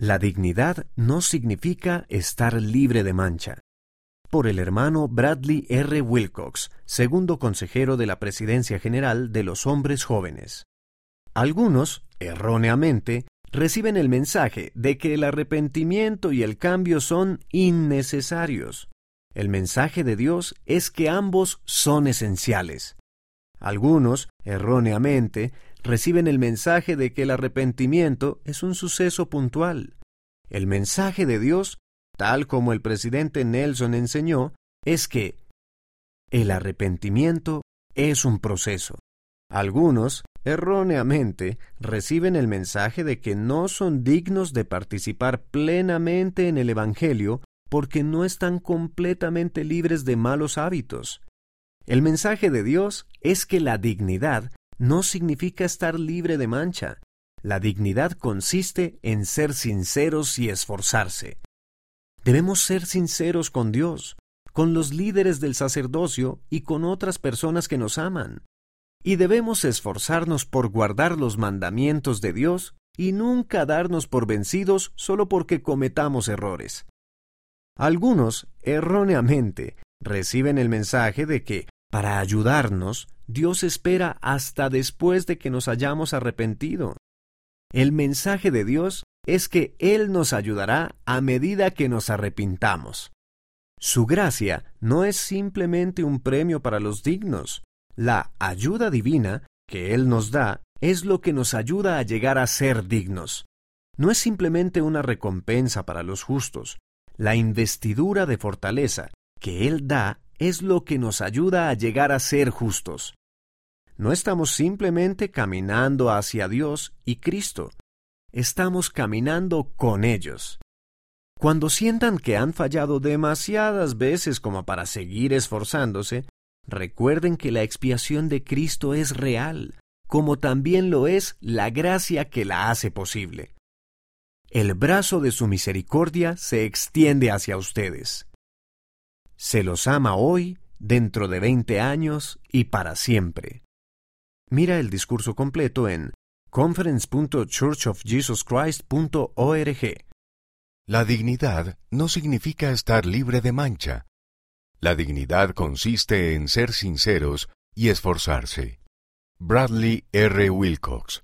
La dignidad no significa estar libre de mancha. Por el hermano Bradley R. Wilcox, segundo consejero de la Presidencia General de los Hombres Jóvenes. Algunos, erróneamente, reciben el mensaje de que el arrepentimiento y el cambio son innecesarios. El mensaje de Dios es que ambos son esenciales. Algunos, erróneamente, reciben el mensaje de que el arrepentimiento es un suceso puntual. El mensaje de Dios, tal como el presidente Nelson enseñó, es que el arrepentimiento es un proceso. Algunos, erróneamente, reciben el mensaje de que no son dignos de participar plenamente en el Evangelio porque no están completamente libres de malos hábitos. El mensaje de Dios es que la dignidad no significa estar libre de mancha. La dignidad consiste en ser sinceros y esforzarse. Debemos ser sinceros con Dios, con los líderes del sacerdocio y con otras personas que nos aman. Y debemos esforzarnos por guardar los mandamientos de Dios y nunca darnos por vencidos solo porque cometamos errores. Algunos, erróneamente, reciben el mensaje de que, para ayudarnos, Dios espera hasta después de que nos hayamos arrepentido. El mensaje de Dios es que Él nos ayudará a medida que nos arrepintamos. Su gracia no es simplemente un premio para los dignos. La ayuda divina que Él nos da es lo que nos ayuda a llegar a ser dignos. No es simplemente una recompensa para los justos. La investidura de fortaleza que Él da es lo que nos ayuda a llegar a ser justos. No estamos simplemente caminando hacia Dios y Cristo, estamos caminando con ellos. Cuando sientan que han fallado demasiadas veces como para seguir esforzándose, recuerden que la expiación de Cristo es real, como también lo es la gracia que la hace posible. El brazo de su misericordia se extiende hacia ustedes. Se los ama hoy, dentro de veinte años y para siempre. Mira el discurso completo en conference.churchofjesuschrist.org. La dignidad no significa estar libre de mancha. La dignidad consiste en ser sinceros y esforzarse. Bradley R. Wilcox